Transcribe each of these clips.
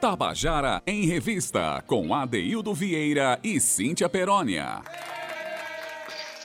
Tabajara em Revista, com Adeildo Vieira e Cíntia Perónia.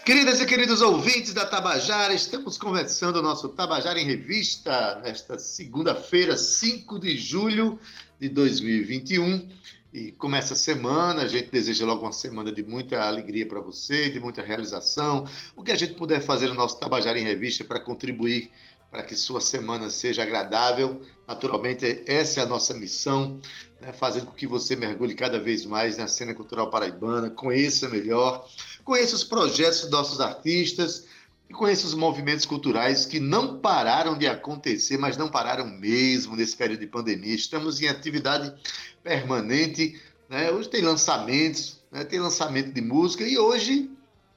Queridas e queridos ouvintes da Tabajara, estamos conversando o nosso Tabajara em Revista nesta segunda-feira, 5 de julho de 2021. E como essa semana, a gente deseja logo uma semana de muita alegria para você, de muita realização. O que a gente puder fazer no nosso Tabajara em Revista para contribuir para que sua semana seja agradável. Naturalmente, essa é a nossa missão, né? fazendo com que você mergulhe cada vez mais na cena cultural paraibana, conheça melhor, conheça os projetos dos nossos artistas e conheça os movimentos culturais que não pararam de acontecer, mas não pararam mesmo nesse período de pandemia. Estamos em atividade permanente. Né? Hoje tem lançamentos, né? tem lançamento de música e hoje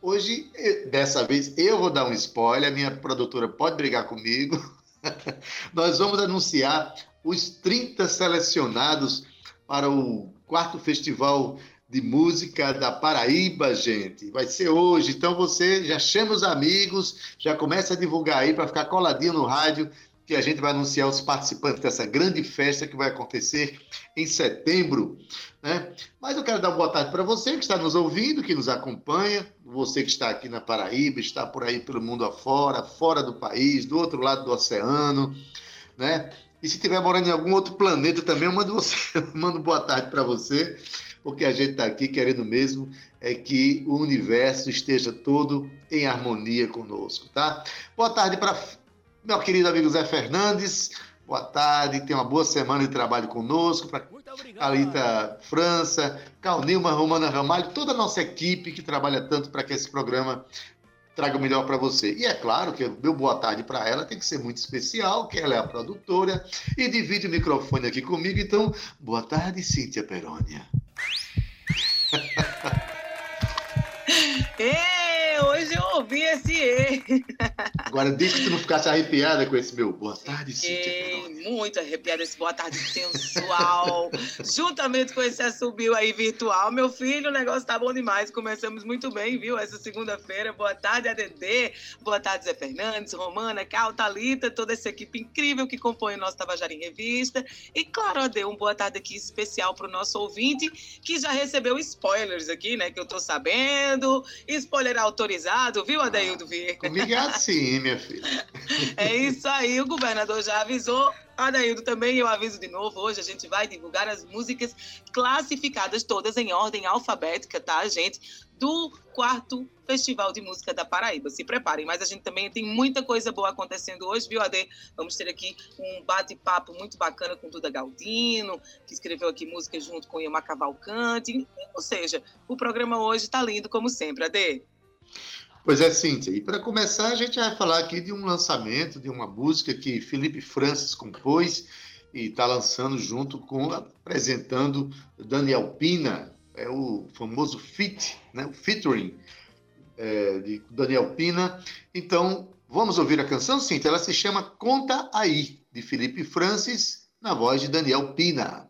Hoje, dessa vez, eu vou dar um spoiler, a minha produtora pode brigar comigo. Nós vamos anunciar os 30 selecionados para o quarto festival de música da Paraíba, gente. Vai ser hoje, então você já chama os amigos, já começa a divulgar aí para ficar coladinho no rádio que a gente vai anunciar os participantes dessa grande festa que vai acontecer em setembro. Né? Mas eu quero dar boa tarde para você que está nos ouvindo, que nos acompanha, você que está aqui na Paraíba, está por aí pelo mundo afora, fora do país, do outro lado do oceano, né? E se estiver morando em algum outro planeta também, eu mando, você, eu mando boa tarde para você, porque a gente está aqui querendo mesmo é que o universo esteja todo em harmonia conosco, tá? Boa tarde para meu querido amigo Zé Fernandes, boa tarde, tenha uma boa semana de trabalho conosco. Para Alita França, Calnilma Romana Ramalho, toda a nossa equipe que trabalha tanto para que esse programa traga o melhor para você. E é claro que o meu boa tarde para ela tem que ser muito especial, que ela é a produtora e divide o microfone aqui comigo. Então, boa tarde, Cíntia Perônia. Ei, hoje eu ouvi esse E. Agora, desde que tu não ficasse arrepiada com esse meu boa tarde, Cíntia. Muito arrepiada esse boa tarde sensual. Juntamente com esse assobio aí virtual. Meu filho, o negócio tá bom demais. Começamos muito bem, viu? Essa segunda-feira. Boa tarde, ADD. Boa tarde, Zé Fernandes, Romana, Cal, Thalita, toda essa equipe incrível que compõe o nosso Tabajara em Revista. E, claro, AD, um boa tarde aqui especial pro nosso ouvinte, que já recebeu spoilers aqui, né? Que eu tô sabendo. Spoiler autorizado, viu, Adeildo Vieira? Comigo é assim, minha filha. É isso aí, o governador já avisou. Adaildo também, eu aviso de novo, hoje a gente vai divulgar as músicas classificadas todas em ordem alfabética, tá, gente? Do quarto Festival de Música da Paraíba. Se preparem, mas a gente também tem muita coisa boa acontecendo hoje, viu, Ade? Vamos ter aqui um bate-papo muito bacana com Duda Galdino, que escreveu aqui música junto com Iama Cavalcante. Ou seja, o programa hoje está lindo como sempre, Ade. Pois é, Cíntia. E para começar, a gente vai falar aqui de um lançamento, de uma música que Felipe Francis compôs e está lançando junto com, apresentando Daniel Pina, é o famoso fit, né, o featuring é, de Daniel Pina. Então, vamos ouvir a canção, Cíntia? Ela se chama Conta Aí, de Felipe Francis, na voz de Daniel Pina.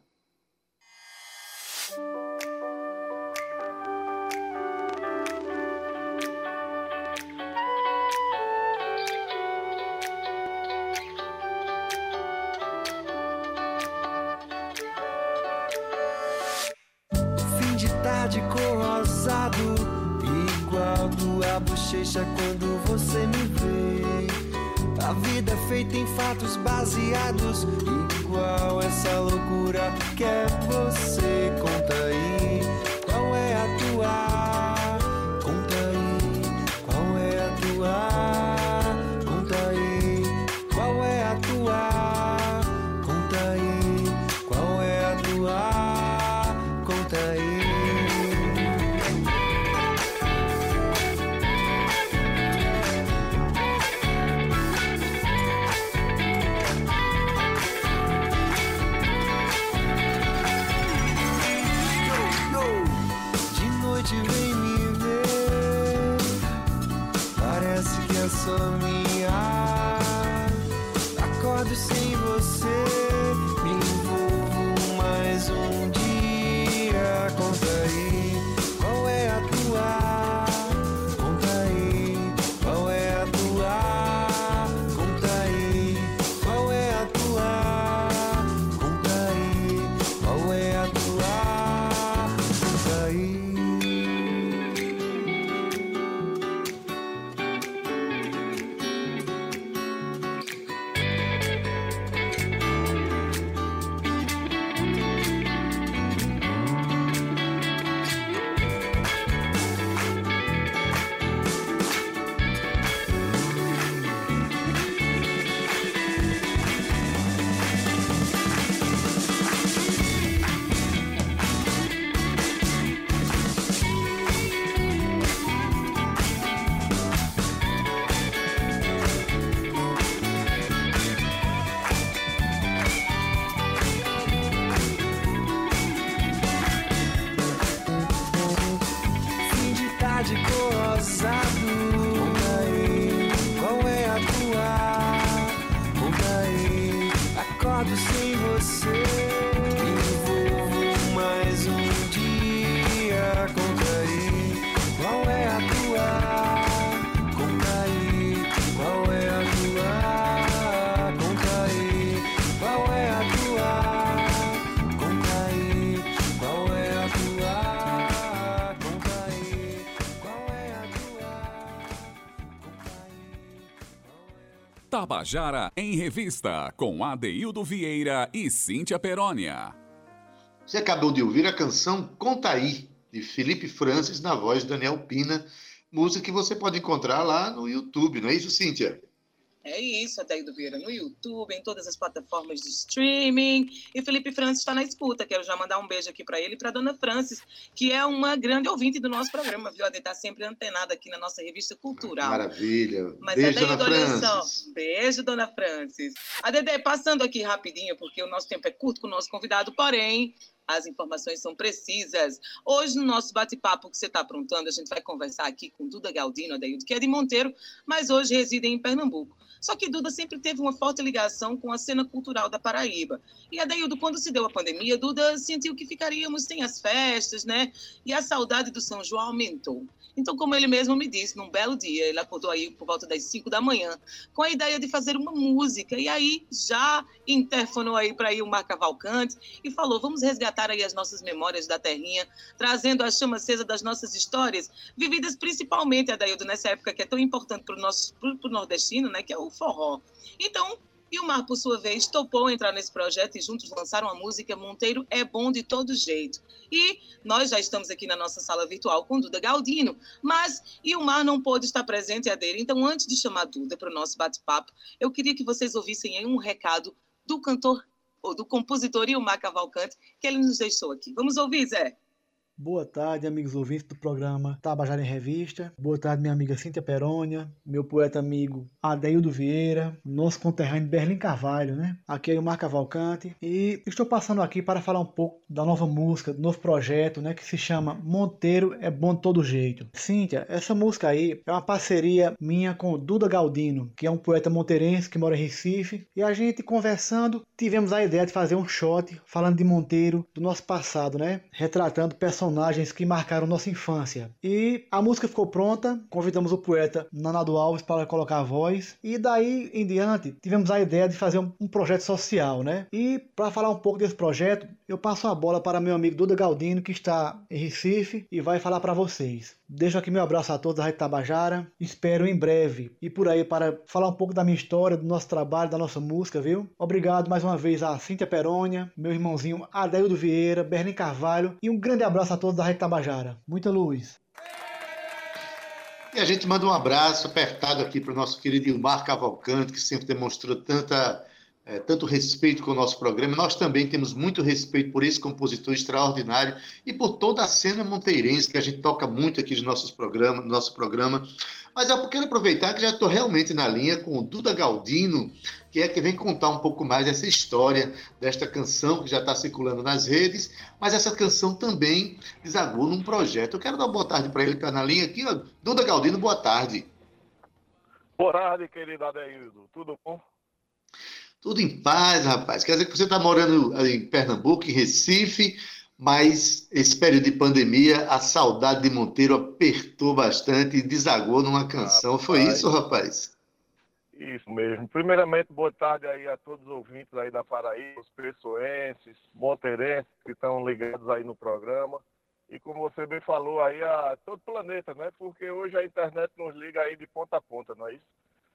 Tabajara em Revista, com Adeildo Vieira e Cíntia Perónia. Você acabou de ouvir a canção Contaí, de Felipe Francis, na voz de Daniel Pina, música que você pode encontrar lá no YouTube, não é isso, Cíntia? É isso, Adaildo Vieira, no YouTube, em todas as plataformas de streaming. E Felipe Francis está na escuta. Quero já mandar um beijo aqui para ele e para Dona Francis, que é uma grande ouvinte do nosso programa, viu? A está sempre antenada aqui na nossa revista cultural. Maravilha. Mas beijo, Dona Francis. Só, beijo, Dona Francis. A Dedé, passando aqui rapidinho, porque o nosso tempo é curto com o nosso convidado, porém, as informações são precisas. Hoje, no nosso bate-papo que você está aprontando, a gente vai conversar aqui com Duda Galdino, Adaildo, que é de Monteiro, mas hoje reside em Pernambuco. Só que Duda sempre teve uma forte ligação com a cena cultural da Paraíba. E Adaildo, quando se deu a pandemia, Duda sentiu que ficaríamos sem as festas, né? E a saudade do São João aumentou. Então, como ele mesmo me disse, num belo dia, ele acordou aí por volta das 5 da manhã, com a ideia de fazer uma música. E aí já interfonou aí para ir o Mar Cavalcante e falou: vamos resgatar aí as nossas memórias da terrinha, trazendo a chama acesa das nossas histórias, vividas principalmente, Adaildo, nessa época que é tão importante para o nosso pro nordestino, né? Que é o forró. Então, e o Mar, por sua vez, topou entrar nesse projeto e juntos lançaram a música Monteiro é Bom de Todo Jeito. E nós já estamos aqui na nossa sala virtual com Duda Galdino, mas e o Mar não pôde estar presente a dele. Então, antes de chamar Duda para o nosso bate-papo, eu queria que vocês ouvissem aí um recado do cantor, do compositor Ilmar Cavalcante, que ele nos deixou aqui. Vamos ouvir, Zé? Boa tarde, amigos ouvintes do programa Tabajara em Revista. Boa tarde, minha amiga Cíntia Perônia, meu poeta amigo Adeildo Vieira, nosso conterrâneo Berlim Carvalho, né? Aqui é o Mar Cavalcante e estou passando aqui para falar um pouco da nova música, do novo projeto, né? Que se chama Monteiro é Bom de Todo Jeito. Cíntia, essa música aí é uma parceria minha com Duda Galdino, que é um poeta monteirense que mora em Recife, e a gente conversando tivemos a ideia de fazer um shot falando de Monteiro, do nosso passado, né? Retratando personagens personagens que marcaram nossa infância. E a música ficou pronta, convidamos o poeta Nanado Alves para colocar a voz, e daí em diante tivemos a ideia de fazer um, projeto social, né? E para falar um pouco desse projeto, eu passo a bola para meu amigo Duda Galdino, que está em Recife e vai falar para vocês. Deixo aqui meu abraço a todos da Rede Tabajara. Espero em breve e por aí para falar um pouco da minha história, do nosso trabalho, da nossa música, viu? Obrigado mais uma vez a Cíntia Perônia, meu irmãozinho Adélio Vieira, Berlim Carvalho e um grande abraço a todos da Rede Tabajara. Muita luz. E a gente manda um abraço apertado aqui para o nosso querido Ilmar Cavalcante, que sempre demonstrou tanta é, tanto respeito com o nosso programa. Nós também temos muito respeito por esse compositor extraordinário e por toda a cena monteirense que a gente toca muito aqui nos nossos programas, no nosso programa. Mas eu quero aproveitar que já estou realmente na linha com o Duda Galdino, que é que vem contar um pouco mais dessa história desta canção que já está circulando nas redes, mas essa canção também desagou num projeto. Eu quero dar uma boa tarde para ele que está na linha aqui. Ó. Duda Galdino, boa tarde. Boa tarde, querido Adeildo. Tudo bom? Tudo em paz, rapaz. Quer dizer que você está morando em Pernambuco, em Recife, mas esse período de pandemia, a saudade de Monteiro apertou bastante e desagou numa canção. Rapaz, Foi isso, rapaz? Isso mesmo. Primeiramente, boa tarde aí a todos os ouvintes aí da Paraíba, os pessoenses, monteirenses que estão ligados aí no programa. E como você bem falou aí, a todo o planeta, né? Porque hoje a internet nos liga aí de ponta a ponta, não é isso?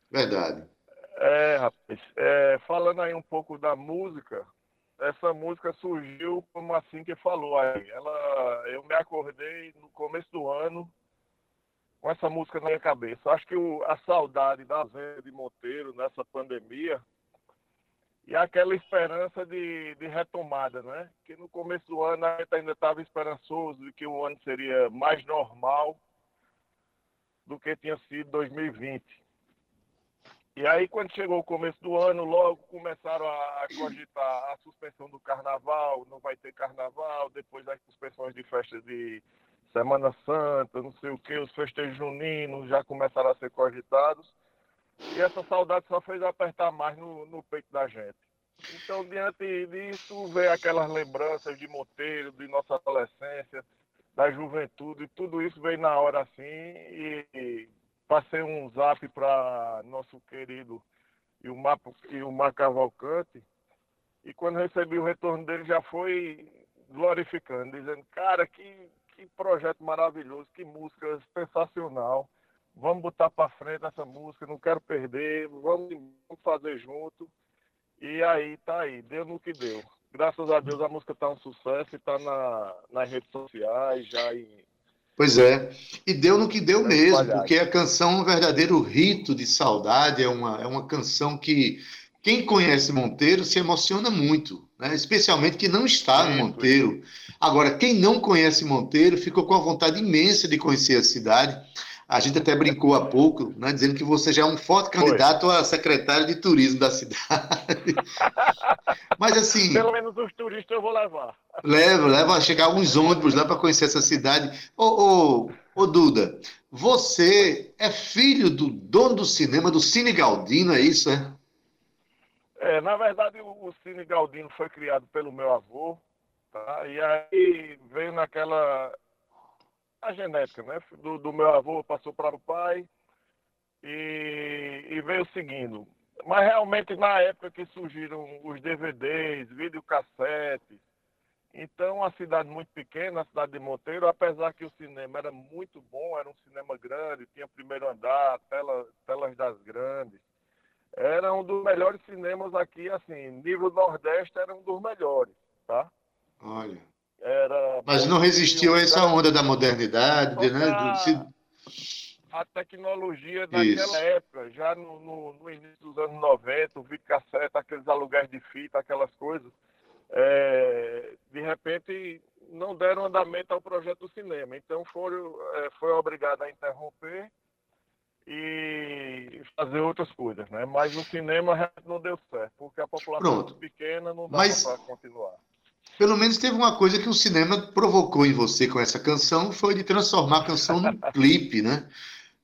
Verdade. É, rapaz, é, falando aí um pouco da música, essa música surgiu como assim que falou aí. Ela, eu me acordei no começo do ano com essa música na minha cabeça. Acho que o, a saudade da Zé de Monteiro nessa pandemia e aquela esperança de, de retomada, né? Que no começo do ano a gente ainda estava esperançoso de que o ano seria mais normal do que tinha sido 2020. E aí, quando chegou o começo do ano, logo começaram a, cogitar a suspensão do carnaval, não vai ter carnaval, depois as suspensões de festas de Semana Santa, não sei o que, os festejos juninos já começaram a ser cogitados. E essa saudade só fez apertar mais no, no peito da gente. Então, diante disso, veio aquelas lembranças de Monteiro, de nossa adolescência, da juventude, tudo isso veio na hora assim e passei um zap para nosso querido Ilmar, Ilmar Cavalcante, e quando recebi o retorno dele já foi glorificando, dizendo, cara, que, que projeto maravilhoso, que música sensacional. vamos botar para frente essa música, não quero perder, vamos, vamos fazer junto. E aí tá aí, deu no que deu. Graças a Deus a música tá um sucesso e tá na, nas redes sociais, já em. Pois é, e deu no que deu mesmo, porque a canção é um verdadeiro rito de saudade, é uma, é uma canção que quem conhece Monteiro se emociona muito, né? especialmente que não está no Monteiro. Agora, quem não conhece Monteiro ficou com a vontade imensa de conhecer a cidade. A gente até brincou há pouco, né, dizendo que você já é um forte candidato Foi. a secretário de turismo da cidade. Mas assim. Pelo menos os turistas eu vou levar. Leva, leva, chegar alguns ônibus lá para conhecer essa cidade. Ô, ô, ô, Duda, você é filho do dono do cinema, do Cine Galdino, é isso, é? É, na verdade, o, o Cine Galdino foi criado pelo meu avô, tá? E aí veio naquela a genética, né? Do, do meu avô passou para o pai e, e, veio seguindo. Mas realmente na época que surgiram os DVDs, videocassetes, então a cidade muito pequena, a cidade de Monteiro, apesar que o cinema era muito bom, era um cinema grande, tinha primeiro andar, tela, telas das grandes, era um dos melhores cinemas aqui, assim, nível Nordeste era um dos melhores, tá? Olha. Era Mas não resistiu a essa onda da modernidade, né? A tecnologia daquela época, já no, no, no, início dos anos 90, o videocassete, aqueles aluguéis de fita, aquelas coisas, é, de repente não deram andamento ao projeto do cinema. Então foram, é, foi obrigado a interromper e fazer outras coisas, né? Mas o cinema não deu certo, porque a população Pronto. pequena não dá Mas... para continuar. Pelo menos teve uma coisa que o cinema provocou em você com essa canção, foi de transformar a canção num clipe, né?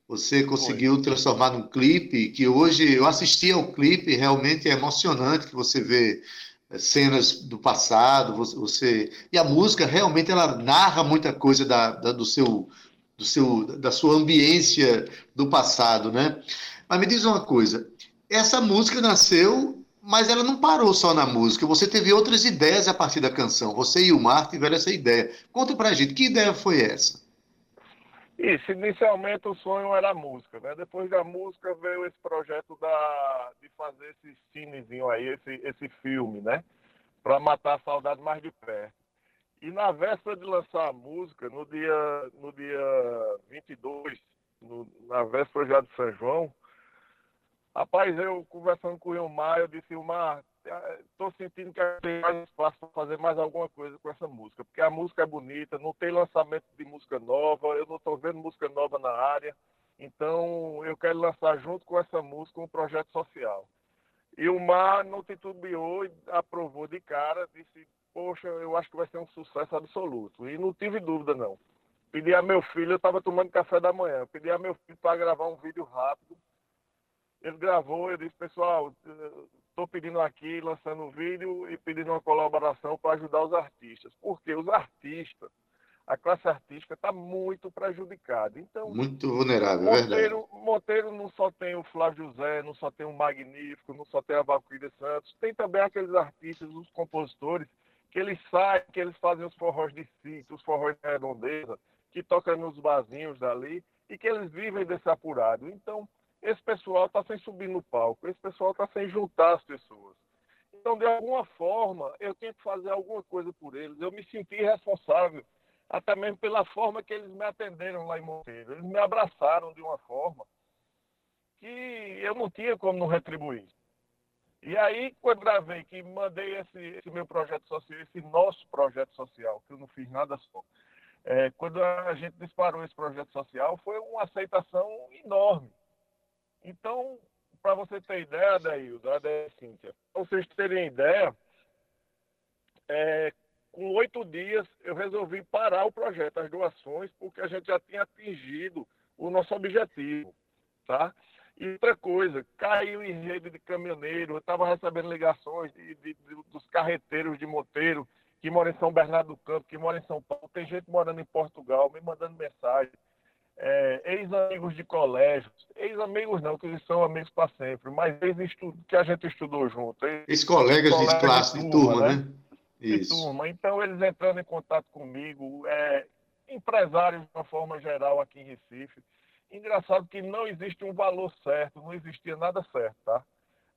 Você conseguiu foi. transformar num clipe que hoje eu assisti ao clipe, realmente é emocionante que você vê eh, cenas do passado, você e a música realmente ela narra muita coisa da, da, do seu do seu da sua ambiência do passado, né? Mas me diz uma coisa, essa música nasceu mas ela não parou só na música. Você teve outras ideias a partir da canção. Você e o Mar tiveram essa ideia. Conta pra gente, que ideia foi essa? Isso, inicialmente o sonho era a música, né? Depois da música veio esse projeto da, de fazer esse cinezinho aí, esse, esse filme, né? Para matar a saudade mais de perto. E na véspera de lançar a música, no dia, no dia 22, no, na véspera já de São João, Rapaz, eu conversando com o Ilmar, eu disse, Ilmar, estou sentindo que tem mais espaço para fazer mais alguma coisa com essa música, porque a música é bonita, não tem lançamento de música nova, eu não estou vendo música nova na área, então eu quero lançar junto com essa música um projeto social. E o Mar não titubeou e aprovou de cara, disse, poxa, eu acho que vai ser um sucesso absoluto. E não tive dúvida, não. Pedi a meu filho, eu estava tomando café da manhã, pedi a meu filho para gravar um vídeo rápido, ele gravou, eu disse, pessoal, estou pedindo aqui, lançando um vídeo e pedindo uma colaboração para ajudar os artistas. Porque os artistas, a classe artística está muito prejudicada. Então, muito vulnerável, Monteiro, é verdade. Monteiro não só tem o Flávio José, não só tem o Magnífico, não só tem a Valquíria Santos, tem também aqueles artistas, os compositores, que eles saem, que eles fazem os forrós de sítio, os forrós de redondeza, que tocam nos barzinhos dali e que eles vivem desse apurado. Então, esse pessoal está sem subir no palco, esse pessoal está sem juntar as pessoas. Então, de alguma forma, eu tinha que fazer alguma coisa por eles. Eu me senti responsável, até mesmo pela forma que eles me atenderam lá em Monteiro. Eles me abraçaram de uma forma que eu não tinha como não retribuir. E aí, quando gravei, que mandei esse, esse, meu projeto social, esse nosso projeto social, que eu não fiz nada só, é, quando a gente disparou esse projeto social, foi uma aceitação enorme. Então, para você ter ideia, Daildo, a ideia é Cíntia, para vocês terem ideia, é, com oito dias eu resolvi parar o projeto, as doações, porque a gente já tinha atingido o nosso objetivo, tá? E outra coisa, caiu em rede de caminhoneiro, eu estava recebendo ligações de, de, de, dos carreteiros de Monteiro, que moram em São Bernardo do Campo, que moram em São Paulo, tem gente morando em Portugal, me mandando mensagem é, ex-amigos de colégio, ex-amigos não, que eles são amigos para sempre, mas ex que a gente estudou junto. Ex-colegas ex de classe, de turma, turma né? né? De turma. Então, eles entrando em contato comigo, é, empresários de uma forma geral aqui em Recife. Engraçado que não existe um valor certo, não existia nada certo, tá?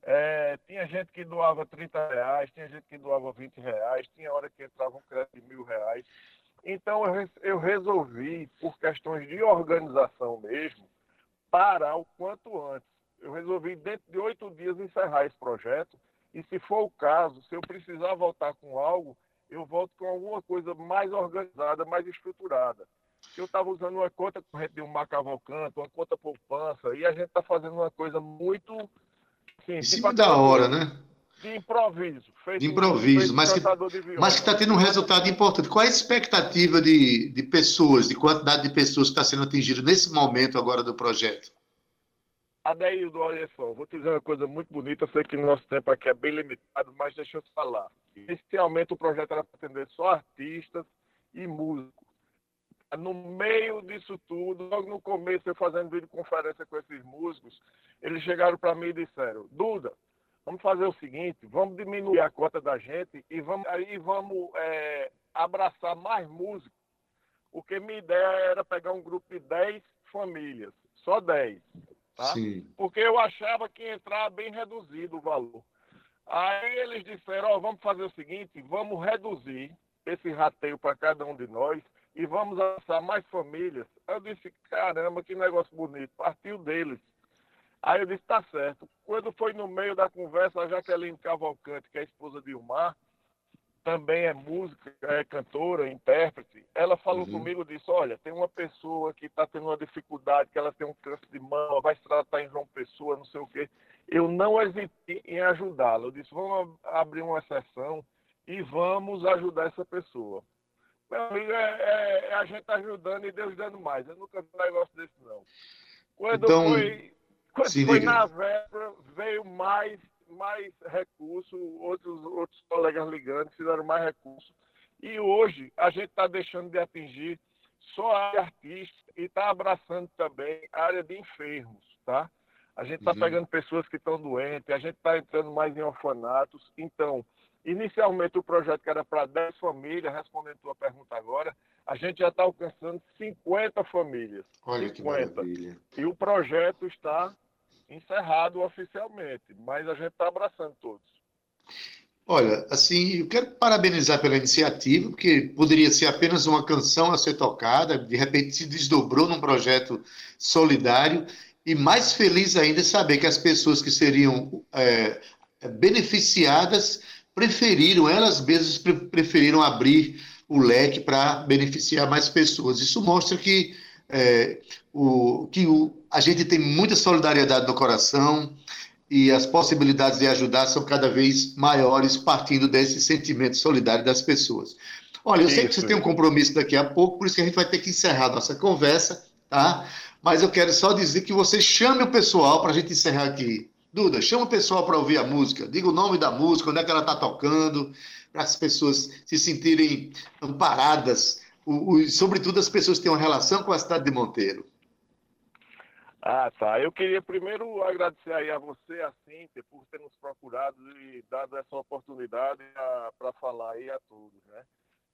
É, tinha gente que doava 30 reais, tinha gente que doava 20 reais, tinha hora que entrava um crédito de mil reais. Então eu, resolvi, por questões de organização mesmo, parar o quanto antes. Eu resolvi, dentro de oito dias, encerrar esse projeto. E se for o caso, se eu precisar voltar com algo, eu volto com alguma coisa mais organizada, mais estruturada. Eu estava usando uma conta corrente de um Macavalcanto, uma conta poupança, e a gente está fazendo uma coisa muito. Assim, em cima da hora, né? De improviso. de improviso, mas que mas que está tendo um resultado importante. Qual é a expectativa de, de pessoas, de quantidade de pessoas que está sendo atingida nesse momento agora do projeto? Adeildo, olha só, vou te dizer uma coisa muito bonita, eu sei que o nosso tempo aqui é bem limitado, mas deixa eu te falar. Inicialmente o projeto era para atender só artistas e músicos. No meio disso tudo, logo no começo, eu fazendo videoconferência com esses músicos, eles chegaram para mim e disseram, Duda, vamos fazer o seguinte, vamos diminuir a cota da gente e vamos, aí vamos é, abraçar mais músicos. Porque minha ideia era pegar um grupo de 10 famílias, só 10 Tá? Porque eu achava que ia entrar bem reduzido o valor. Aí eles disseram, oh, vamos fazer o seguinte, vamos reduzir esse rateio para cada um de nós e vamos lançar mais famílias. Eu disse, caramba, que negócio bonito, partiu deles. Aí eu disse, tá certo. Quando foi no meio da conversa, a Jaqueline Cavalcante, que é a esposa de Ilmar, também é música, é cantora, intérprete, ela falou uhum. comigo disse, olha, tem uma pessoa que está tendo uma dificuldade, que ela tem um câncer de mão, vai se tratar em João Pessoa, não sei o quê. Eu não hesitei em ajudá-la. Eu disse, vamos abrir uma exceção e vamos ajudar essa pessoa. Meu amigo, é, é, é a gente ajudando e Deus dando mais. Eu nunca vi um negócio desse, não. Quando então, foi, quando foi na véspera, veio mais mais recursos, outros, outros colegas ligando, fizeram mais recursos. E hoje a gente está deixando de atingir só a área artística e está abraçando também a área de enfermos, tá? A gente está uhum. pegando pessoas que estão doentes, a gente está entrando mais em orfanatos. Então, inicialmente o projeto que era para 10 famílias, respondendo a tua pergunta agora, a gente já está alcançando 50 famílias. Olha 50. que maravilha. E o projeto está encerrado oficialmente, mas a gente está abraçando todos. Olha, assim, eu quero parabenizar pela iniciativa, porque poderia ser apenas uma canção a ser tocada, de repente se desdobrou num projeto solidário, e mais feliz ainda saber que as pessoas que seriam é, beneficiadas preferiram, elas mesmas preferiram abrir o leque para beneficiar mais pessoas. Isso mostra que é, o, que o, a gente tem muita solidariedade no coração e as possibilidades de ajudar são cada vez maiores partindo desse sentimento solidário das pessoas. Olha, eu sei que você tem um compromisso daqui a pouco, por isso que a gente vai ter que encerrar a nossa conversa, tá? Mas eu quero só dizer que você chame o pessoal para a gente encerrar aqui. Duda, chama o pessoal para ouvir a música, diga o nome da música, onde é que ela está tocando, para as pessoas se sentirem amparadas o, o, sobretudo as pessoas que têm uma relação com a cidade de Monteiro. Ah, tá. Eu queria primeiro agradecer aí a você, a Cíntia, por ter nos procurado e dado essa oportunidade para falar aí a todos, né?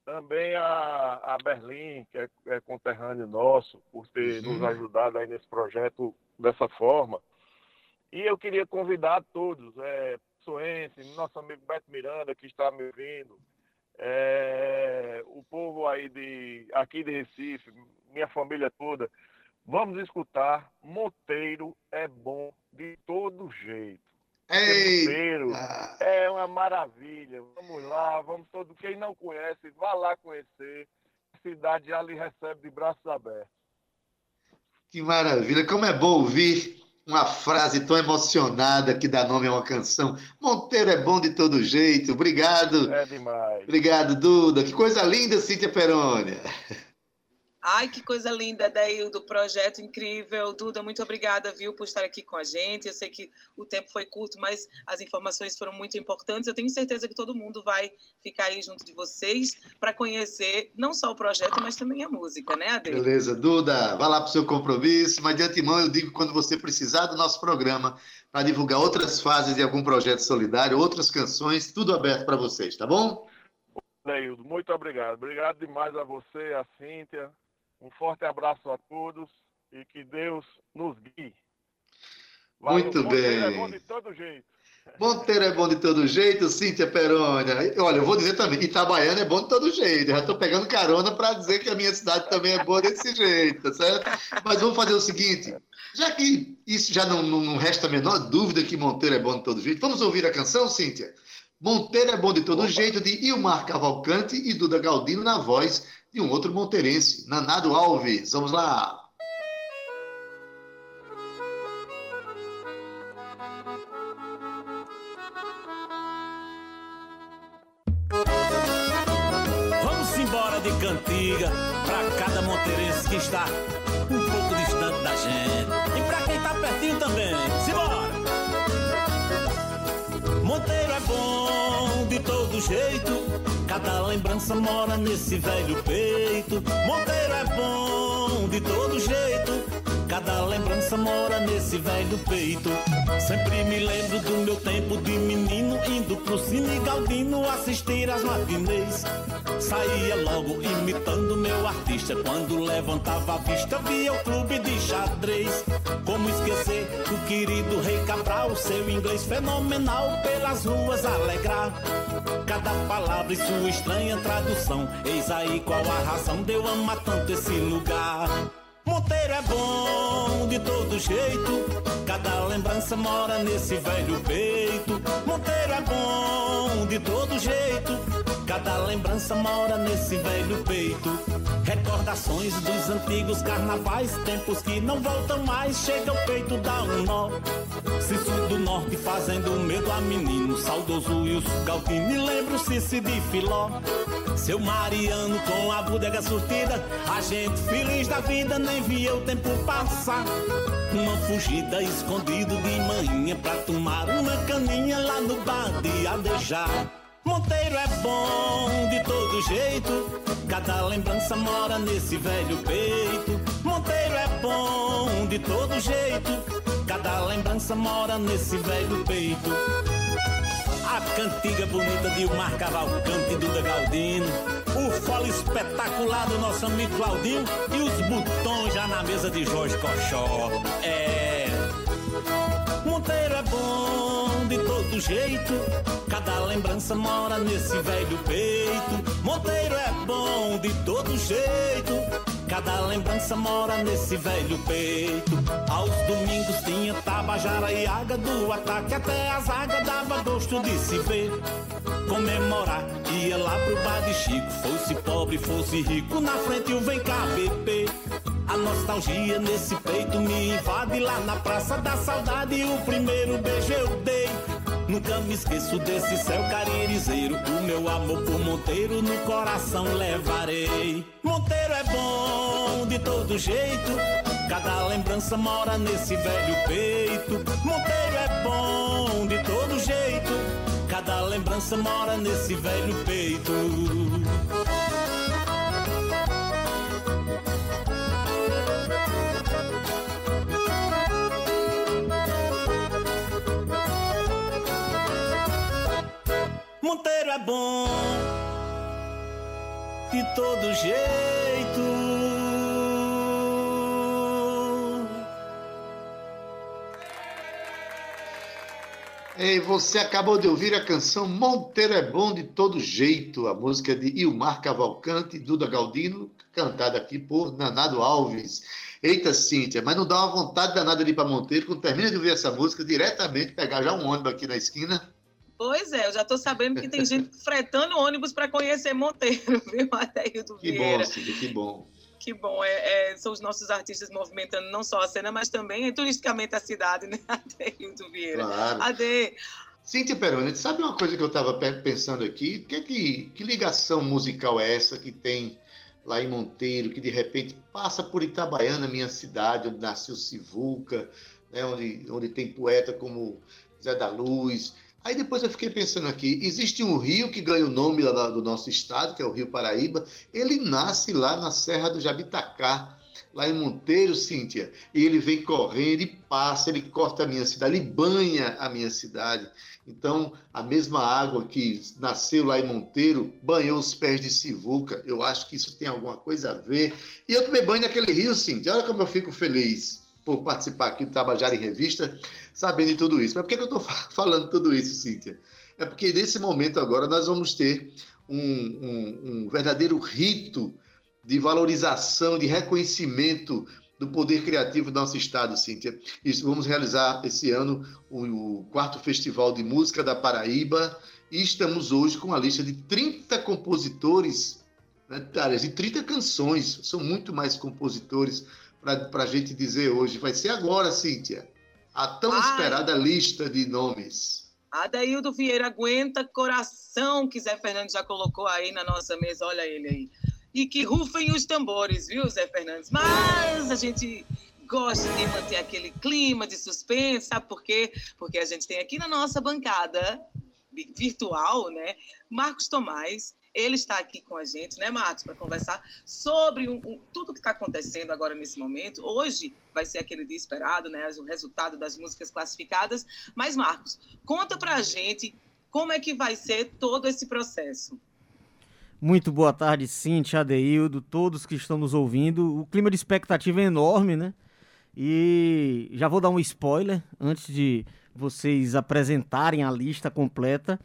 Também a, a Berlim, que é, é conterrâneo nosso, por ter uhum. nos ajudado aí nesse projeto dessa forma. E eu queria convidar todos, é, Soense, nosso amigo Beto Miranda, que está me ouvindo, é, o povo aí de aqui de Recife, minha família toda, vamos escutar. Monteiro é bom de todo jeito. Monteiro é uma maravilha. Vamos lá, vamos todo. Quem não conhece, vá lá conhecer. A cidade já lhe recebe de braços abertos. Que maravilha! Como é bom ouvir uma frase tão emocionada que dá nome a uma canção. Monteiro é bom de todo jeito. Obrigado. É demais. Obrigado, Duda. Que coisa linda, Cíntia Perônia. Ai, que coisa linda, daí do projeto incrível. Duda, muito obrigada, viu, por estar aqui com a gente. Eu sei que o tempo foi curto, mas as informações foram muito importantes. Eu tenho certeza que todo mundo vai ficar aí junto de vocês para conhecer não só o projeto, mas também a música, né, Ade? Beleza, Duda, vá lá para o seu compromisso, mas de antemão eu digo quando você precisar do nosso programa para divulgar outras fases de algum projeto solidário, outras canções, tudo aberto para vocês, tá bom? Neildo, muito obrigado. Obrigado demais a você, a Cíntia, um forte abraço a todos e que Deus nos guie. Muito Monteiro bem. É bom de todo jeito. Monteiro é bom de todo jeito, Cíntia Perônia. Olha, eu vou dizer também, Itabaiana é bom de todo jeito. Eu já estou pegando carona para dizer que a minha cidade também é boa desse jeito, tá certo? Mas vamos fazer o seguinte, já que isso já não, não, não resta a menor dúvida que Monteiro é bom de todo jeito, vamos ouvir a canção, Cíntia? Monteiro é bom de todo Opa. jeito, de Ilmar Cavalcante e Duda Galdino na voz de um outro monteirense, Nanado Alves. Vamos lá. Vamos embora de cantiga pra cada monteirense que está um pouco distante da gente. E pra quem tá pertinho também. Simbora! Monteiro é bom de todo jeito. Cada lembrança mora nesse velho peito. Monteiro é bom de todo jeito. Cada lembrança mora nesse velho peito. Sempre me lembro do meu tempo de menino indo pro Cine Galdino assistir às matinês. Saía logo imitando meu artista. Quando levantava a vista, via o clube de xadrez. Como esquecer o querido Rei Cabral, seu inglês fenomenal pelas ruas alegrar. Cada palavra e sua estranha tradução. Eis aí qual a razão de eu amar tanto esse lugar. Monteiro é bom de todo jeito. Cada lembrança mora nesse velho peito. Monteiro é bom de todo jeito. Cada lembrança mora nesse velho peito. Recordações dos antigos carnavais, tempos que não voltam mais. Chega o peito, dá um nó. Cici do norte fazendo medo a menino. Saudoso Wilson Galdini, lembro Cici de Filó. Seu Mariano com a bodega surtida. A gente feliz da vida, nem via o tempo passar. Uma fugida escondido de manhã pra tomar uma caninha lá no bar de Adejar. Monteiro é bom de todo jeito. Cada lembrança mora nesse velho peito. Monteiro é bom de todo jeito. Cada lembrança mora nesse velho peito. A cantiga bonita de Omar Cavalcante e Duda Galdino. O fole espetacular do nosso amigo Claudinho. E os botões já na mesa de Jorge Cochó. É. Monteiro é bom de todo jeito. Cada lembrança mora nesse velho peito. Monteiro é bom de todo jeito. Cada lembrança mora nesse velho peito. Aos domingos tinha Tabajara e Água do ataque até a zaga dava gosto de se ver. Comemorar, ia lá pro bar de Chico. Fosse pobre, fosse rico, na frente o vem cá beber. A nostalgia nesse peito me invade lá na Praça da Saudade. O primeiro beijo eu dei. Nunca me esqueço desse céu caririzeiro. O meu amor por Monteiro no coração levarei. Monteiro é bom de todo jeito. Cada lembrança mora nesse velho peito. Monteiro é bom de todo jeito. Cada lembrança mora nesse velho peito. Monteiro é bom de todo jeito. E você acabou de ouvir a canção Monteiro é Bom de Todo Jeito, a música de Ilmar Cavalcante e Duda Galdino, cantada aqui por Nanado Alves. Eita, Cíntia, mas não dá uma vontade danada de ir para Monteiro, quando termina de ouvir essa música, diretamente pegar já um ônibus aqui na esquina. Pois é, eu já estou sabendo que tem gente fretando ônibus para conhecer Monteiro, viu, Adeildo Que Vieira? bom, Cíntia, que bom. Que bom, é, é, são os nossos artistas movimentando não só a cena, mas também turisticamente a cidade, né, Adeildo Vieira? Claro. Ade, Cíntia Peroni, sabe uma coisa que eu estava pensando aqui? Que, que, que ligação musical é essa que tem lá em Monteiro, que de repente passa por Itabaiana, minha cidade, onde nasceu Sivuca, né, onde, onde tem poeta como Zé da Luz. Aí depois eu fiquei pensando aqui, existe um rio que ganha o nome lá do nosso estado, que é o Rio Paraíba, ele nasce lá na Serra do Jabitacá, lá em Monteiro, Cíntia, e ele vem correndo e passa, ele corta a minha cidade, ele banha a minha cidade. Então, a mesma água que nasceu lá em Monteiro banhou os pés de Sivuca. Eu acho que isso tem alguma coisa a ver. E eu também banho naquele rio, Cíntia. Olha como eu fico feliz por participar aqui do Tabajara em Revista, sabendo de tudo isso. Mas por que eu estou falando tudo isso, Cíntia? É porque nesse momento agora nós vamos ter um, um, um verdadeiro rito de valorização, de reconhecimento do poder criativo do nosso estado, Cíntia. Isso, vamos realizar esse ano o, o, quarto Festival de Música da Paraíba e estamos hoje com a lista de 30 compositores, né, de 30 canções, são muito mais compositores para a gente dizer hoje. Vai ser agora, Cíntia, a tão Ai. esperada lista de nomes. Adaildo Vieira, aguenta coração que Zé Fernandes já colocou aí na nossa mesa, olha ele aí e que rufem os tambores, viu, Zé Fernandes? Mas a gente gosta de manter aquele clima de suspense, sabe por quê? Porque a gente tem aqui na nossa bancada virtual, né, Marcos Tomás, ele está aqui com a gente, né, Marcos, para conversar sobre um, um, tudo que está acontecendo agora nesse momento. Hoje vai ser aquele dia esperado, né, o resultado das músicas classificadas. Mas, Marcos, conta para a gente como é que vai ser todo esse processo. Muito boa tarde, Cintia, Adeildo, todos que estão nos ouvindo. O clima de expectativa é enorme, né? E já vou dar um spoiler antes de vocês apresentarem a lista completa.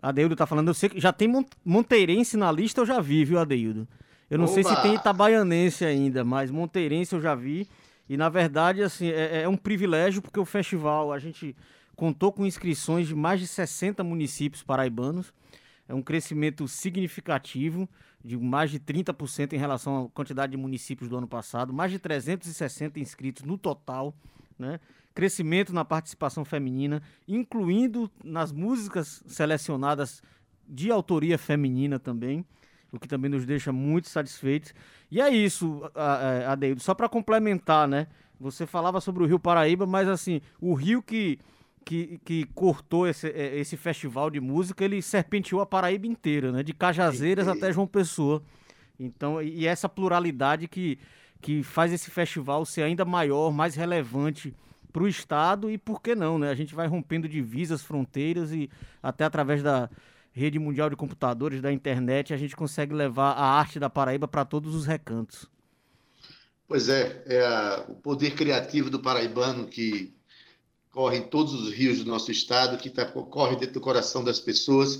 Adeildo tá falando, eu sei que já tem Monteirense na lista, eu já vi, viu, Adeildo? Eu não Oba! sei se tem Itabaianense ainda, mas Monteirense eu já vi. E na verdade, assim, é, é um privilégio porque o festival, a gente contou com inscrições de mais de 60 municípios paraibanos é um crescimento significativo, de mais de 30% em relação à quantidade de municípios do ano passado, mais de 360 inscritos no total, né? Crescimento na participação feminina, incluindo nas músicas selecionadas de autoria feminina também, o que também nos deixa muito satisfeitos. E é isso, Adeildo, só para complementar, né? Você falava sobre o Rio Paraíba, mas assim, o rio que que, que cortou esse, é, esse festival de música, ele serpenteou a Paraíba inteira, né? De Cajazeiras até João Pessoa. Então, e essa pluralidade que, que faz esse festival ser ainda maior, mais relevante para o Estado e por que não, né? A gente vai rompendo divisas, fronteiras e até através da rede mundial de computadores, da internet, a gente consegue levar a arte da Paraíba para todos os recantos. Pois é, é o poder criativo do paraibano que corre em todos os rios do nosso estado, que tá, corre dentro do coração das pessoas.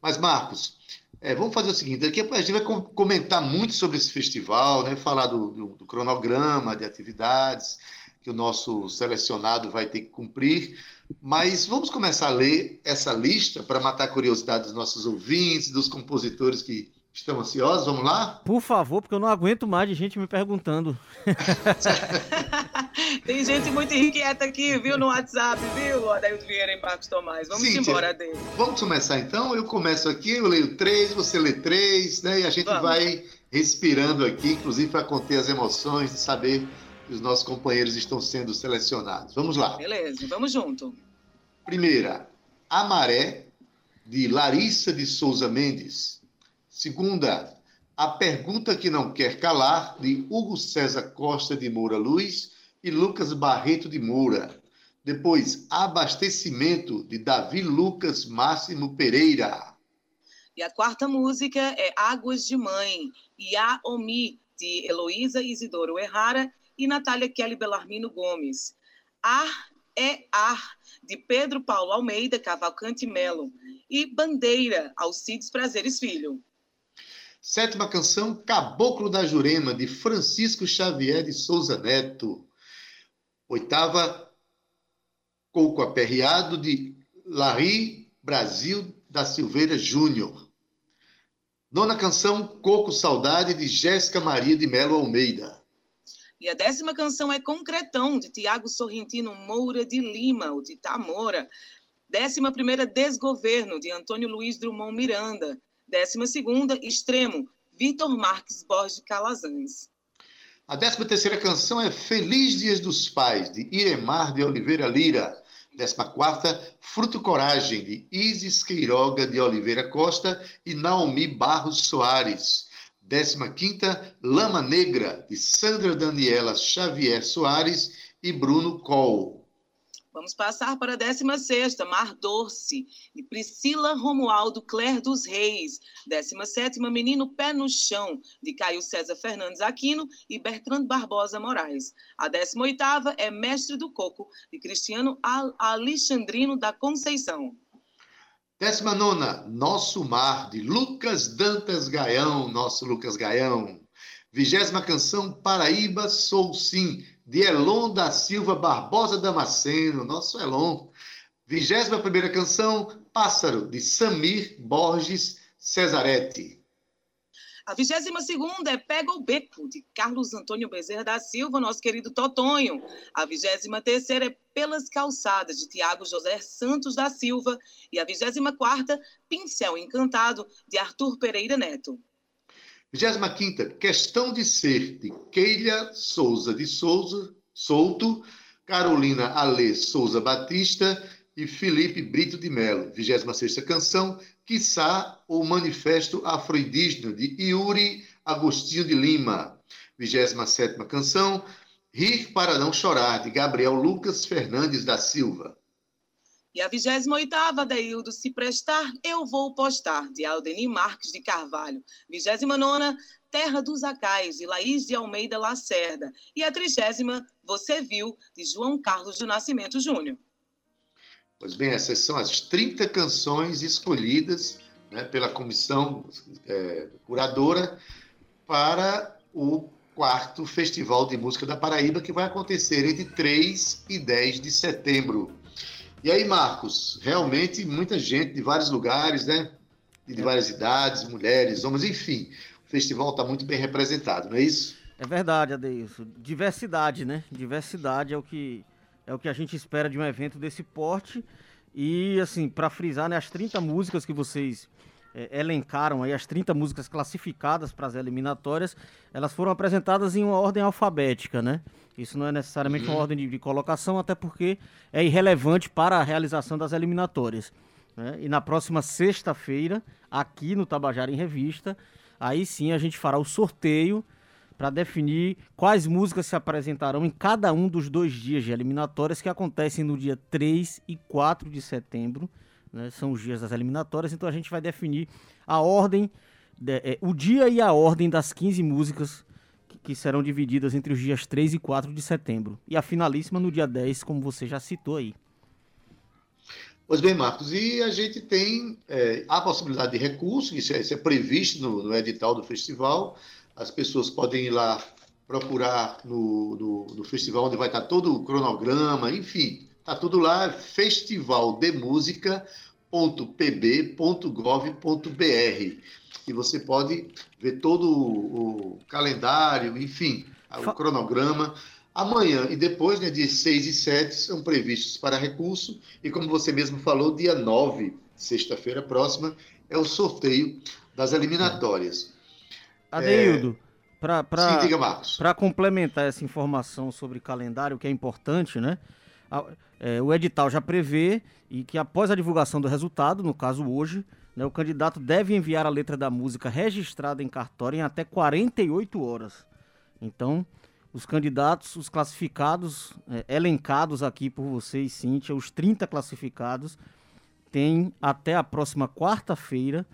Mas, Marcos, é, vamos fazer o seguinte: daqui a gente vai comentar muito sobre esse festival, né? falar do, do, do cronograma de atividades que o nosso selecionado vai ter que cumprir. Mas vamos começar a ler essa lista para matar a curiosidade dos nossos ouvintes, dos compositores que Estão ansiosos? Vamos lá? Por favor, porque eu não aguento mais de gente me perguntando. Tem gente muito inquieta aqui, viu, no WhatsApp, viu, Adaildo Vieira e Marcos Tomás. Vamos Cíntia, embora dele. Vamos começar então? Eu começo aqui, eu leio três, você lê três, né? E a gente vamos. vai respirando aqui, inclusive para conter as emoções de saber os nossos companheiros estão sendo selecionados. Vamos lá. Beleza, vamos junto. Primeira, A Maré, de Larissa de Souza Mendes. Segunda, a pergunta que não quer calar, de Hugo César Costa de Moura Luz e Lucas Barreto de Moura. Depois, Abastecimento, de Davi Lucas Máximo Pereira. E a quarta música é Águas de Mãe, A Omi, de Heloísa Isidoro Errara e Natália Kelly Belarmino Gomes. Ar é Ar, de Pedro Paulo Almeida Cavalcante Melo. E Bandeira, Alcides Prazeres Filho. Sétima canção, Caboclo da Jurema, de Francisco Xavier de Souza Neto. Oitava, Coco Aperreado, de Larry Brasil da Silveira Júnior. Nona canção, Coco Saudade, de Jéssica Maria de Melo Almeida. E a décima canção é Concretão, de Tiago Sorrentino Moura de Lima, o de Tamora. Décima primeira, Desgoverno, de Antônio Luiz Drummond Miranda. Décima segunda, Extremo, Vitor Marques Borges Calazans. A décima terceira canção é Feliz Dias dos Pais, de Iremar de Oliveira Lira. Décima quarta, Fruto Coragem, de Isis Queiroga de Oliveira Costa e Naomi Barros Soares. 15ª, Lama Negra, de Sandra Daniela Xavier Soares e Bruno Coll. Vamos passar para a 16 Mar Doce, de Priscila Romualdo Cler dos Reis. 17 Menino Pé no Chão, de Caio César Fernandes Aquino e Bertrand Barbosa Moraes. A 18 é Mestre do Coco, de Cristiano Alexandrino da Conceição. 19 Nosso Mar, de Lucas Dantas Gaião, nosso Lucas Gaião. Vigésima canção Paraíba Sou Sim, de Elon da Silva Barbosa Damasceno, nosso Elon. 21 primeira canção, Pássaro, de Samir Borges Cesaretti. A 22 é Pega o Beco, de Carlos Antônio Bezerra da Silva, nosso querido Totonho. A 23 é Pelas Calçadas, de Tiago José Santos da Silva. E a 24 Pincel Encantado, de Arthur Pereira Neto. 25 Questão de Ser, de Keila Souza de Souza, Souto, Carolina Alê Souza Batista e Felipe Brito de Melo. 26 canção, Quiçá, o Manifesto Afroindígena, de Yuri Agostinho de Lima. 27 canção, Rir para Não Chorar, de Gabriel Lucas Fernandes da Silva. E a 28ª, Deildo, se prestar, eu vou postar, de Aldenir Marques de Carvalho. 29ª, Terra dos Acais, de Laís de Almeida Lacerda. E a 30 Você Viu, de João Carlos do Nascimento Júnior. Pois bem, essas são as 30 canções escolhidas né, pela comissão é, curadora para o quarto Festival de Música da Paraíba, que vai acontecer entre 3 e 10 de setembro. E aí, Marcos, realmente muita gente de vários lugares, né? De é. várias idades, mulheres, homens, enfim. O festival está muito bem representado, não é isso? É verdade, Adeilson. Diversidade, né? Diversidade é o que é o que a gente espera de um evento desse porte. E assim, para frisar, né, as 30 músicas que vocês é, elencaram aí, as 30 músicas classificadas para as eliminatórias, elas foram apresentadas em uma ordem alfabética, né? Isso não é necessariamente uma uhum. ordem de, de, colocação, até porque é irrelevante para a realização das eliminatórias. Né? E na próxima sexta-feira, aqui no Tabajara em Revista, aí sim a gente fará o sorteio para definir quais músicas se apresentarão em cada um dos dois dias de eliminatórias que acontecem no dia 3 e 4 de setembro. Né? São os dias das eliminatórias, então a gente vai definir a ordem, de, é, o dia e a ordem das 15 músicas que serão divididas entre os dias 3 e 4 de setembro. E a finalíssima no dia 10, como você já citou aí. Pois bem, Marcos, e a gente tem é, a possibilidade de recurso, isso é, isso é previsto no, no, edital do festival. As pessoas podem ir lá procurar no, no, no festival, onde vai estar todo o cronograma, enfim, está tudo lá, festivaldemusica.pb.gov.br e você pode ver todo o, o calendário, enfim, o cronograma. Amanhã e depois, né, dias 6 e 7, são previstos para recurso. E como você mesmo falou, dia 9, sexta-feira próxima, é o sorteio das eliminatórias. Adeildo, é... para complementar essa informação sobre calendário, que é importante, né? É, o edital já prevê e que após a divulgação do resultado, no caso hoje, né, o candidato deve enviar a letra da música registrada em cartório em até 48 horas. Então, os candidatos, os classificados, é, elencados aqui por vocês, Cíntia, os 30 classificados, têm até a próxima quarta-feira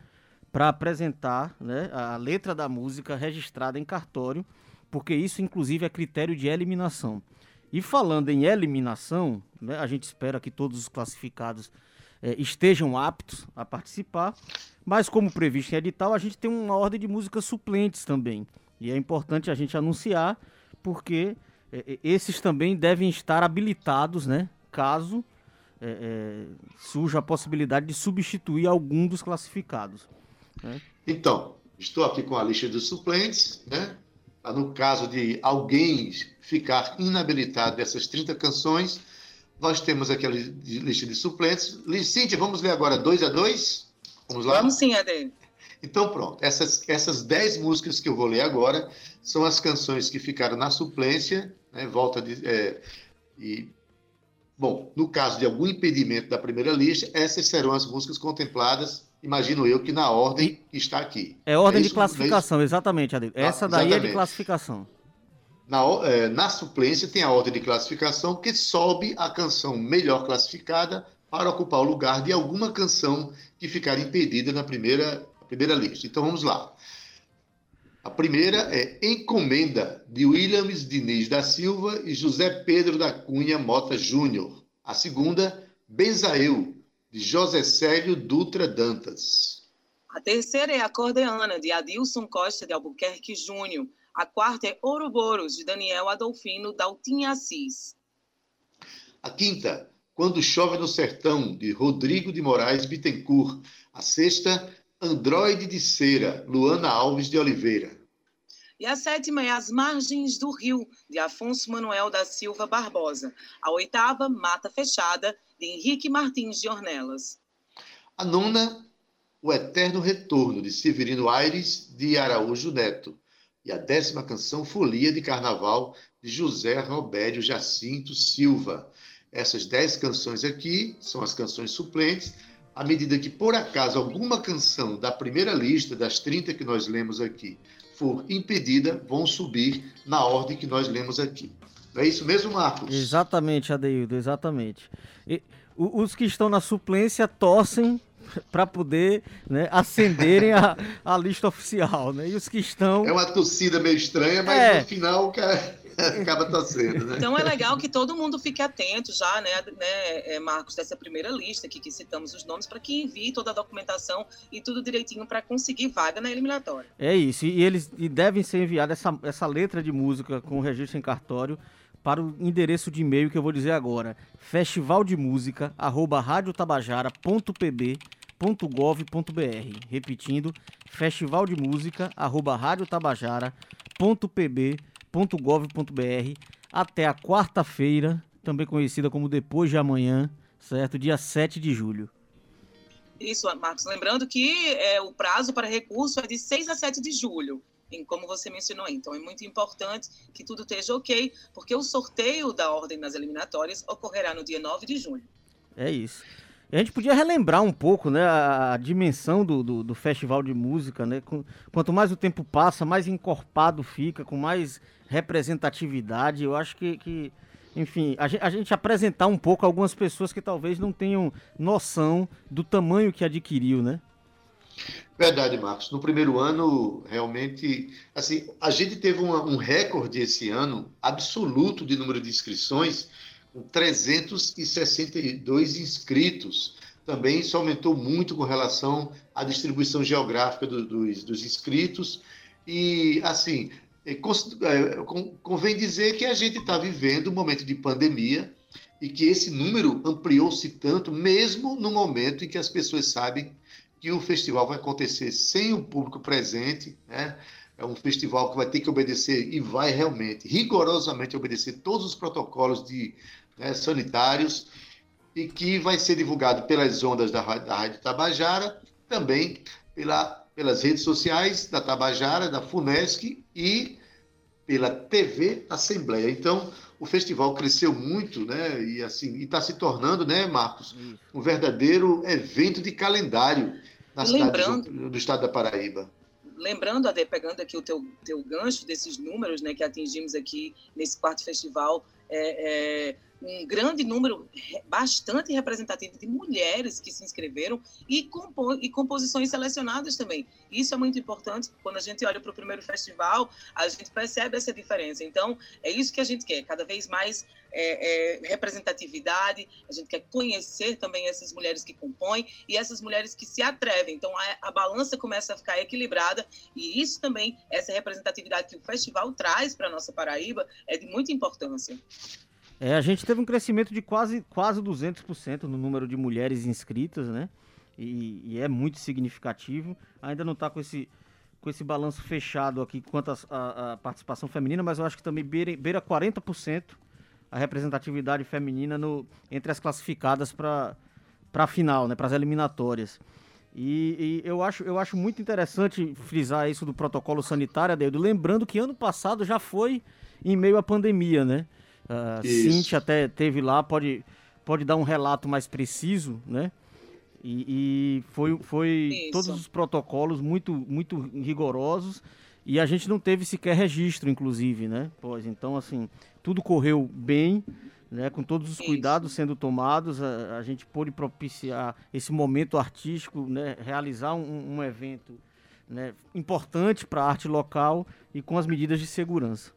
para apresentar né, a letra da música registrada em cartório, porque isso, inclusive, é critério de eliminação. E falando em eliminação, né, a gente espera que todos os classificados é, estejam aptos a participar. Mas, como previsto em edital, a gente tem uma ordem de músicas suplentes também. E é importante a gente anunciar, porque é, esses também devem estar habilitados, né? Caso surja a possibilidade de substituir algum dos classificados. Né? Então, estou aqui com a lista dos suplentes, né? No caso de alguém ficar inabilitado dessas 30 canções, nós temos aquela lista de suplentes. Cíntia, vamos ler agora dois a dois? Vamos lá? Vamos sim, Ade. Então, pronto. Essas, essas dez músicas que eu vou ler agora são as canções que ficaram na suplência, né? Volta de. É, e, bom, no caso de algum impedimento da primeira lista, essas serão as músicas contempladas imagino eu que na ordem que está aqui. É ordem É de é classificação, exatamente, Adeildo. Ah, Essa daí é de exatamente. classificação. Na, eh, na suplência tem a ordem de classificação que sobe a canção melhor classificada para ocupar o lugar de alguma canção que ficar impedida na primeira, primeira lista. Então vamos lá. A primeira é Encomenda, de Williams Diniz da Silva e José Pedro da Cunha Mota Júnior. A segunda, Benzael, de José Célio Dutra Dantas. A terceira é Acordeana, de Adilson Costa de Albuquerque Júnior. A quarta é Ouroboros, de Daniel Adolfino Daltin Assis. A quinta, Quando Chove no Sertão, de Rodrigo de Moraes Bittencourt. A sexta, Androide de Cera, Luana Alves de Oliveira. E a sétima é As Margens do Rio, de Afonso Manuel da Silva Barbosa. A oitava, Mata Fechada, de Henrique Martins de Ornelas. A nona, O Eterno Retorno, de Severino Aires de Araújo Neto. E a décima canção, Folia de Carnaval, de José Robério Jacinto Silva. Essas dez canções aqui são as canções suplentes. À medida que, por acaso, alguma canção da primeira lista, das 30 que nós lemos aqui, for impedida, vão subir na ordem que nós lemos aqui. Não é isso mesmo, Marcos? Exatamente, Adeildo, exatamente. E os que estão na suplência torcem para poder né, acenderem a, a lista oficial, né? E os que estão. É uma torcida meio estranha, mas É. no final o cara acaba torcendo, né? Então é legal que todo mundo fique atento já, né, né é, Marcos, dessa primeira lista aqui que citamos os nomes, para que envie toda a documentação e tudo direitinho para conseguir vaga na eliminatória. É isso, e eles e devem ser enviados essa, essa letra de música com registro em cartório para o endereço de e-mail que eu vou dizer agora: festivaldemusica@radiotabajara.pb.gov.br. Repetindo, festivaldemusica@radiotabajara.pb.gov.br até a quarta-feira, também conhecida como depois de amanhã, certo? Dia 7 de julho. Isso, Marcos. Lembrando que é, o prazo para recurso é de 6 a 7 de julho, como você mencionou. Então é muito importante que tudo esteja ok, porque o sorteio da ordem nas eliminatórias ocorrerá no dia 9 de junho. É isso. E a gente podia relembrar um pouco, né, a, dimensão do, do, do festival de música, né? Quanto mais o tempo passa, mais encorpado fica, com mais representatividade. Eu acho que, que enfim, a gente, a gente apresentar um pouco algumas pessoas que talvez não tenham noção do tamanho que adquiriu, né? Verdade, Marcos. No primeiro ano, realmente, assim, a gente teve um recorde esse ano absoluto de número de inscrições, com 362 inscritos. Também isso aumentou muito com relação à distribuição geográfica do- dos, dos inscritos. E, assim, é, é, con- convém dizer que a gente está vivendo um momento de pandemia e que esse número ampliou-se tanto, mesmo no momento em que as pessoas sabem que o festival vai acontecer sem o público presente, né? É um festival que vai ter que obedecer e vai realmente, rigorosamente obedecer todos os protocolos de, né, sanitários e que vai ser divulgado pelas ondas da, da Rádio Tabajara, também pela, pelas redes sociais da Tabajara, da FUNESC e pela TV Assembleia. Então, o festival cresceu muito, né? E assim, está se tornando, né, Marcos, um verdadeiro evento de calendário na cidade do, do estado da Paraíba. Lembrando, Ade, pegando aqui o teu, teu gancho desses números né, que atingimos aqui nesse quarto festival, é, é, um grande número, bastante representativo de mulheres que se inscreveram e, compo e composições selecionadas também. Isso é muito importante. Quando a gente olha para o primeiro festival, a gente percebe essa diferença. Então, é isso que a gente quer, cada vez mais é, é, representatividade, a gente quer conhecer também essas mulheres que compõem e essas mulheres que se atrevem. Então, a, a balança começa a ficar equilibrada e isso também, essa representatividade que o festival traz para a nossa Paraíba, é de muita importância. É, a gente teve um crescimento de quase, quase 200% no número de mulheres inscritas, né? E, e é muito significativo. Ainda não está com esse, com esse balanço fechado aqui quanto à participação feminina, mas eu acho que também beira, beira 40% a representatividade feminina no, entre as classificadas para a final, né? Para as eliminatórias. E, e eu, acho, eu acho muito interessante frisar isso do protocolo sanitário, Adeildo, lembrando que ano passado já foi em meio à pandemia, né? A Isso. Cintia até teve lá, pode, pode dar um relato mais preciso, né? E, e foi, foi Isso. todos os protocolos muito, muito rigorosos. E a gente não teve sequer registro, inclusive, né? Pois, então, assim, tudo correu bem, né? Com todos os Isso. cuidados sendo tomados, a, a gente pôde propiciar esse momento artístico, né? Realizar um, um evento né? importante para a arte local e com as medidas de segurança.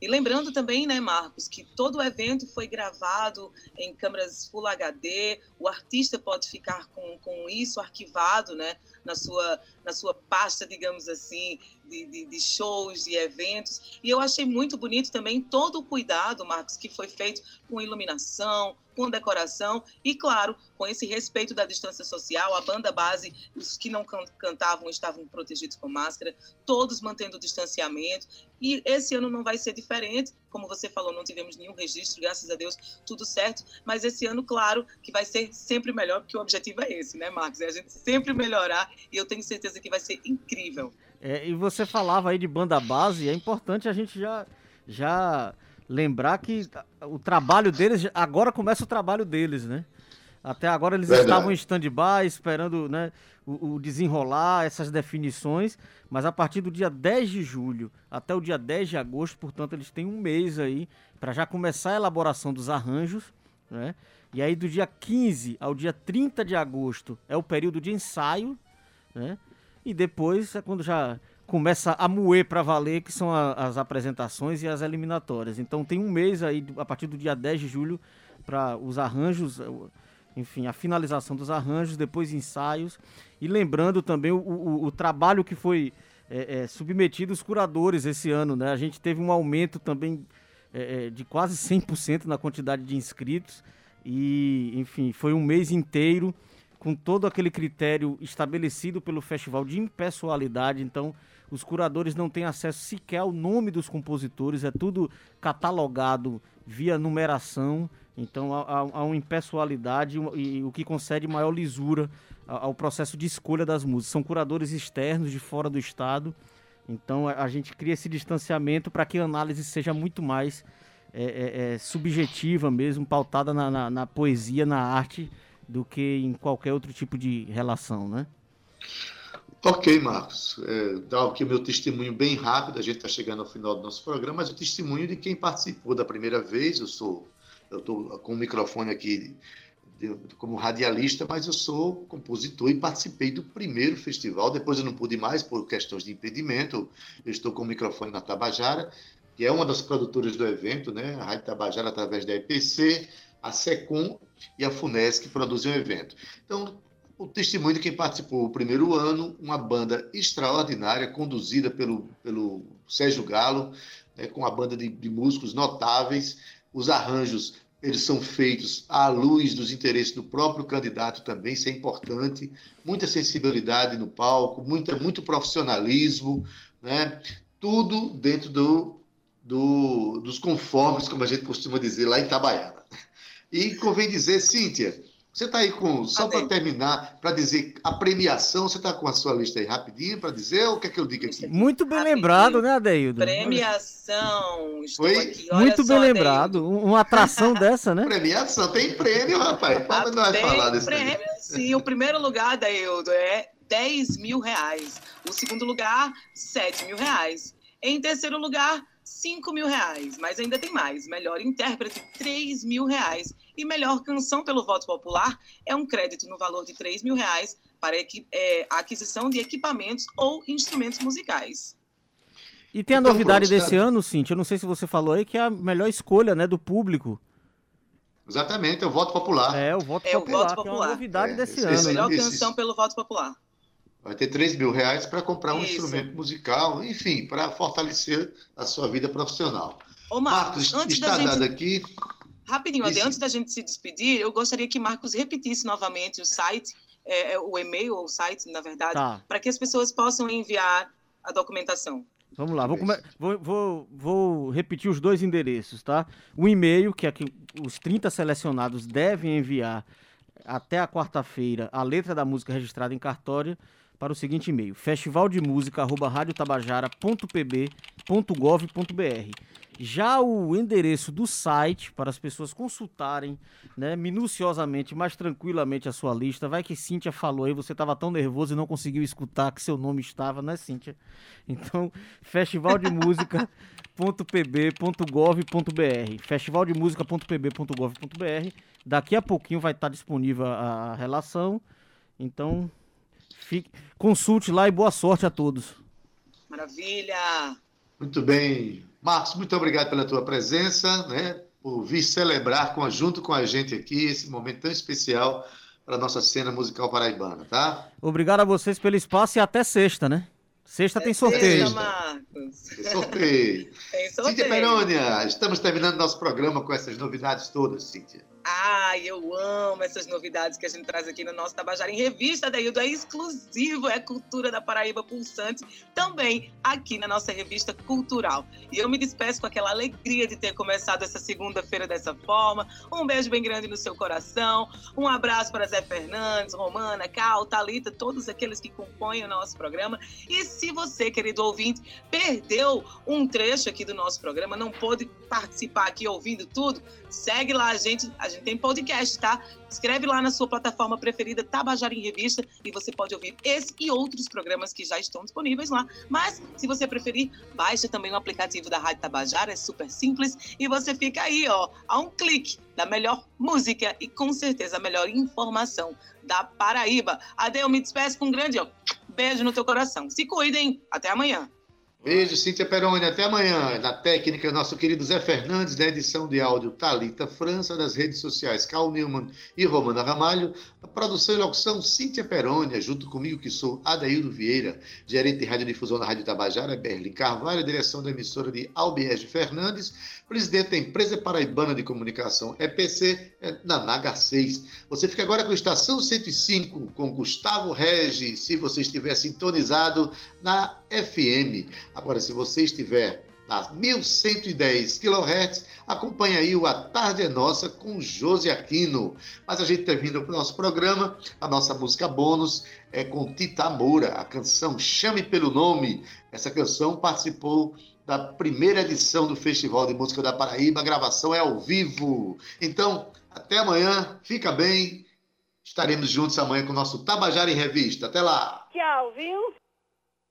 E lembrando também, né, Marcos, que todo o evento foi gravado em câmeras Full HD, o artista pode ficar com, com isso arquivado, né, na sua, na sua pasta, digamos assim, de, de, de shows, de eventos. E eu achei muito bonito também todo o cuidado, Marcos, que foi feito com iluminação, com decoração e, claro, com esse respeito da distância social. A banda base, os que não can- cantavam estavam protegidos com máscara, todos mantendo o distanciamento. E esse ano não vai ser diferente. Como você falou, não tivemos nenhum registro, graças a Deus, tudo certo. Mas esse ano, claro, que vai ser sempre melhor, porque o objetivo é esse, né, Marcos? É a gente sempre melhorar e eu tenho certeza que vai ser incrível. É, e você falava aí de banda base, é importante a gente já, já lembrar que o trabalho deles, agora começa o trabalho deles, né? Até agora eles Verdade. estavam em stand-by, esperando né, o, o desenrolar essas definições, mas a partir do dia 10 de julho até o dia 10 de agosto, portanto, eles têm um mês aí para já começar a elaboração dos arranjos, né? E aí do dia 15 ao dia 30 de agosto é o período de ensaio, né? E depois é quando já começa a moer para valer, que são a- as apresentações e as eliminatórias. Então tem um mês aí, a partir do dia 10 de julho, para os arranjos, enfim, a finalização dos arranjos, depois ensaios. E lembrando também o, o- o trabalho que foi é, é, submetido os curadores esse ano, né? A gente teve um aumento também é, é, de quase 100% na quantidade de inscritos. E, enfim, foi um mês inteiro com todo aquele critério estabelecido pelo festival de impessoalidade. Então, os curadores não têm acesso sequer ao nome dos compositores, é tudo catalogado via numeração. Então, há, há- uma impessoalidade e, o que concede maior lisura ao processo de escolha das músicas. São curadores externos de fora do estado. Então, a, a gente cria esse distanciamento para que a análise seja muito mais é, é, é, subjetiva mesmo, pautada na, na- na poesia, na arte, do que em qualquer outro tipo de relação, né? Ok, Marcos. É, dá aqui o meu testemunho bem rápido. A gente está chegando ao final do nosso programa, mas o testemunho de quem participou da primeira vez. Eu sou, eu estou com o microfone aqui de- como radialista, mas eu sou compositor e participei do primeiro festival. Depois eu não pude mais por questões de impedimento. Eu estou com o microfone na Tabajara, que é uma das produtoras do evento, né? A Rádio Tabajara através da EPC, a SECOM e a FUNESC que produzem o evento. Então, o testemunho de quem participou o primeiro ano, uma banda extraordinária, conduzida pelo, pelo Sérgio Galo, né, com uma banda de, de músicos notáveis. Os arranjos eles são feitos à luz dos interesses do próprio candidato também, isso é importante. Muita sensibilidade no palco, muita, muito profissionalismo, né? tudo dentro do, do, dos conformes, como a gente costuma dizer lá em Itabaiana. E convém dizer, Cíntia, você está aí com, só para terminar, para dizer a premiação, você está com a sua lista aí rapidinho para dizer ou o que é que eu digo aqui? Muito bem Rapidinho. lembrado, né, Adeildo? Premiação. Estou Oi? aqui. Olha Muito só, bem Adeildo. lembrado. Um- Uma atração dessa, né? Premiação, tem prêmio, rapaz. Como não vai Tem falar desse prêmio, prêmio? sim. O primeiro lugar, Daildo, é 10 mil reais. O segundo lugar, 7 mil reais. Em terceiro lugar, 5 mil reais. Mas ainda tem mais. Melhor intérprete, 3 mil reais. E melhor canção pelo voto popular é um crédito no valor de 3 mil reais para é, a aquisição de equipamentos ou instrumentos musicais. E tem a Então, novidade pronto, desse tá. ano, Cintia, eu não sei se você falou aí, que é a melhor escolha, né, do público. Exatamente, é o voto popular. É, o voto É, o popular, voto que é uma popular. novidade É, desse esse- ano, esse- né? Melhor canção pelo voto popular. Vai ter 3 mil reais para comprar um Isso. instrumento musical, enfim, para fortalecer a sua vida profissional. Ô, Marcos, Marcos, antes está da gente dado aqui. Rapidinho, Ade, antes da gente se despedir, eu gostaria que Marcos repetisse novamente o site, é, é, o e-mail ou o site, na verdade, Tá, para que as pessoas possam enviar a documentação. vamos lá. Vou, come- vou, vou, vou repetir os dois endereços, tá? O e-mail, que é que os 30 selecionados devem enviar até a quarta-feira a letra da música registrada em cartório para o seguinte e-mail: festivaldemusica@radiotabajara.pb.gov.br. Já o endereço do site, para as pessoas consultarem né, minuciosamente, mais tranquilamente a sua lista. Vai que Cíntia falou aí, você estava tão nervoso e não conseguiu escutar que seu nome estava, né, Cíntia? Então, festivaldemusica.pb.gov.br festivaldemusica.pb.gov.br Daqui a pouquinho vai estar disponível a relação. Então, fique, consulte lá e boa sorte a todos. Maravilha! Muito bem. Marcos, muito obrigado pela tua presença, né? por vir celebrar com, junto com a gente aqui esse momento tão especial para a nossa cena musical paraibana, tá? Obrigado a vocês pelo espaço e até sexta, né? Sexta é tem sorteio. Sexta, Marcos. Tem sorteio. tem sorteio. Cíntia Perônia, estamos terminando nosso programa com essas novidades todas, Cíntia. Ai, eu amo essas novidades que a gente traz aqui no nosso Tabajara em Revista, Daildo. É exclusivo, é cultura da Paraíba Pulsante, também aqui na nossa revista cultural. E eu me despeço com aquela alegria de ter começado essa segunda-feira dessa forma. Um beijo bem grande no seu coração. Um abraço para Zé Fernandes, Romana, Cal, Talita, todos aqueles que compõem o nosso programa. E se você, querido ouvinte, perdeu um trecho aqui do nosso programa, não pôde participar aqui ouvindo tudo, segue lá a gente. A gente gente tem podcast, tá? Escreve lá na sua plataforma preferida, Tabajara em Revista, e você pode ouvir esse e outros programas que já estão disponíveis lá. Mas, se você preferir, baixe também o aplicativo da Rádio Tabajara, é super simples, e você fica aí, ó, a um clique da melhor música e com certeza a melhor informação da Paraíba. Adeu, me despeço com um grande ó, beijo no teu coração. Se cuidem, até amanhã. Beijo, Cíntia Peroni. Até amanhã. Na técnica, nosso querido Zé Fernandes, na edição de áudio Talita França, das redes sociais Cal Newman e Romana Ramalho. A produção e locução Cíntia Peroni, junto comigo, que sou Adaildo Vieira, gerente de radiodifusão na Rádio Tabajara, Berlim Carvalho, direção da emissora de Albiege Fernandes presidente da Empresa Paraibana de Comunicação, EPC, é na Naga 6. Você fica agora com a Estação 105, com Gustavo Regis, se você estiver sintonizado na FM. Agora, se você estiver nas 1110 kHz, acompanha aí o A Tarde é Nossa com Josi Aquino. Mas a gente para o nosso programa, a nossa música bônus é com Tita Moura, a canção Chame Pelo Nome. Essa canção participou da primeira edição do Festival de Música da Paraíba. A gravação é ao vivo. Então, até amanhã. Fica bem. Estaremos juntos amanhã com o nosso Tabajara em Revista. Até lá. Tchau, viu?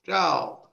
Tchau.